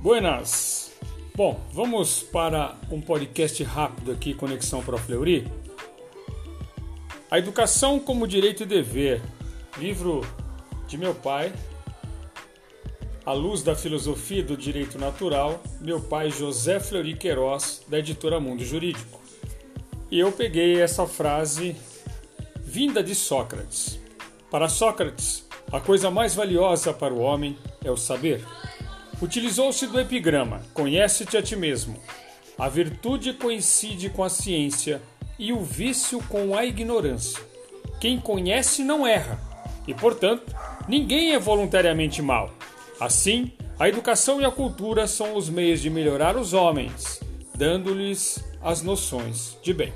Buenas! Bom, vamos para um podcast rápido aqui, Conexão Pro Fleury. A Educação como Direito e Dever, livro de meu pai, à luz da filosofia do direito natural, meu pai José Fleury Queiroz, da editora Mundo Jurídico. E eu peguei essa frase vinda de Sócrates. Para Sócrates, a coisa mais valiosa para o homem é o saber. Utilizou-se do epigrama: Conhece-te a ti mesmo. A virtude coincide com a ciência e o vício com a ignorância. Quem conhece não erra, e, portanto, ninguém é voluntariamente mau. Assim, a educação e a cultura são os meios de melhorar os homens, dando-lhes as noções de bem.